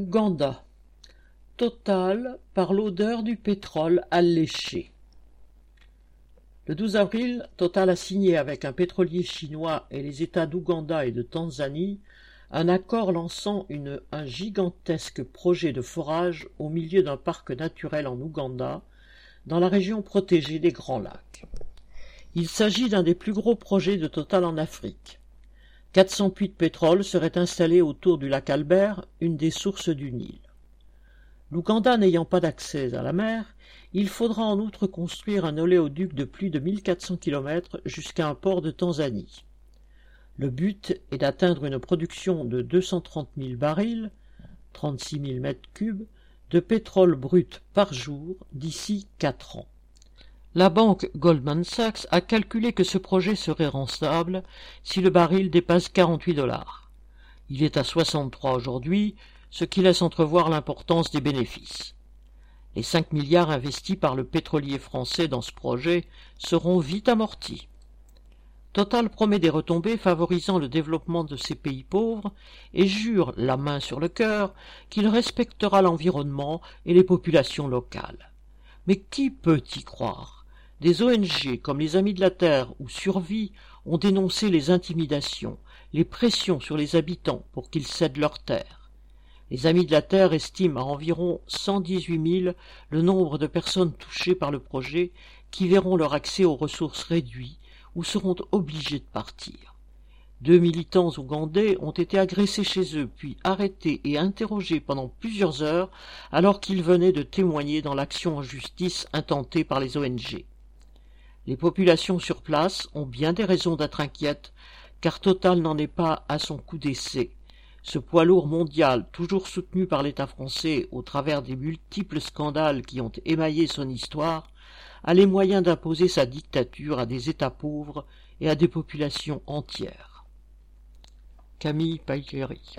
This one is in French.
Ouganda. Total par l'odeur du pétrole alléché. Le 12 avril, Total a signé avec un pétrolier chinois et les États d'Ouganda et de Tanzanie un accord lançant un gigantesque projet de forage au milieu d'un parc naturel en Ouganda, dans la région protégée des Grands Lacs. Il s'agit d'un des plus gros projets de Total en Afrique. 400 puits de pétrole seraient installés autour du lac Albert, une des sources du Nil. L'Ouganda n'ayant pas d'accès à la mer, il faudra en outre construire un oléoduc de plus de 1400 km jusqu'à un port de Tanzanie. Le but est d'atteindre une production de 230 000 barils, 36 000 mètres cubes, de pétrole brut par jour d'ici quatre ans. La banque Goldman Sachs a calculé que ce projet serait rentable si le baril dépasse 48 dollars. Il est à 63 aujourd'hui, ce qui laisse entrevoir l'importance des bénéfices. Les 5 milliards investis par le pétrolier français dans ce projet seront vite amortis. Total promet des retombées favorisant le développement de ces pays pauvres et jure, la main sur le cœur, qu'il respectera l'environnement et les populations locales. Mais qui peut y croire? Des ONG comme les Amis de la Terre ou Survie ont dénoncé les intimidations, les pressions sur les habitants pour qu'ils cèdent leurs terres. Les Amis de la Terre estiment à environ 118 000 le nombre de personnes touchées par le projet qui verront leur accès aux ressources réduit ou seront obligés de partir. Deux militants ougandais ont été agressés chez eux, puis arrêtés et interrogés pendant plusieurs heures alors qu'ils venaient de témoigner dans l'action en justice intentée par les ONG. Les populations sur place ont bien des raisons d'être inquiètes, car Total n'en est pas à son coup d'essai. Ce poids lourd mondial, toujours soutenu par l'État français au travers des multiples scandales qui ont émaillé son histoire, a les moyens d'imposer sa dictature à des États pauvres et à des populations entières. Camille Paglieri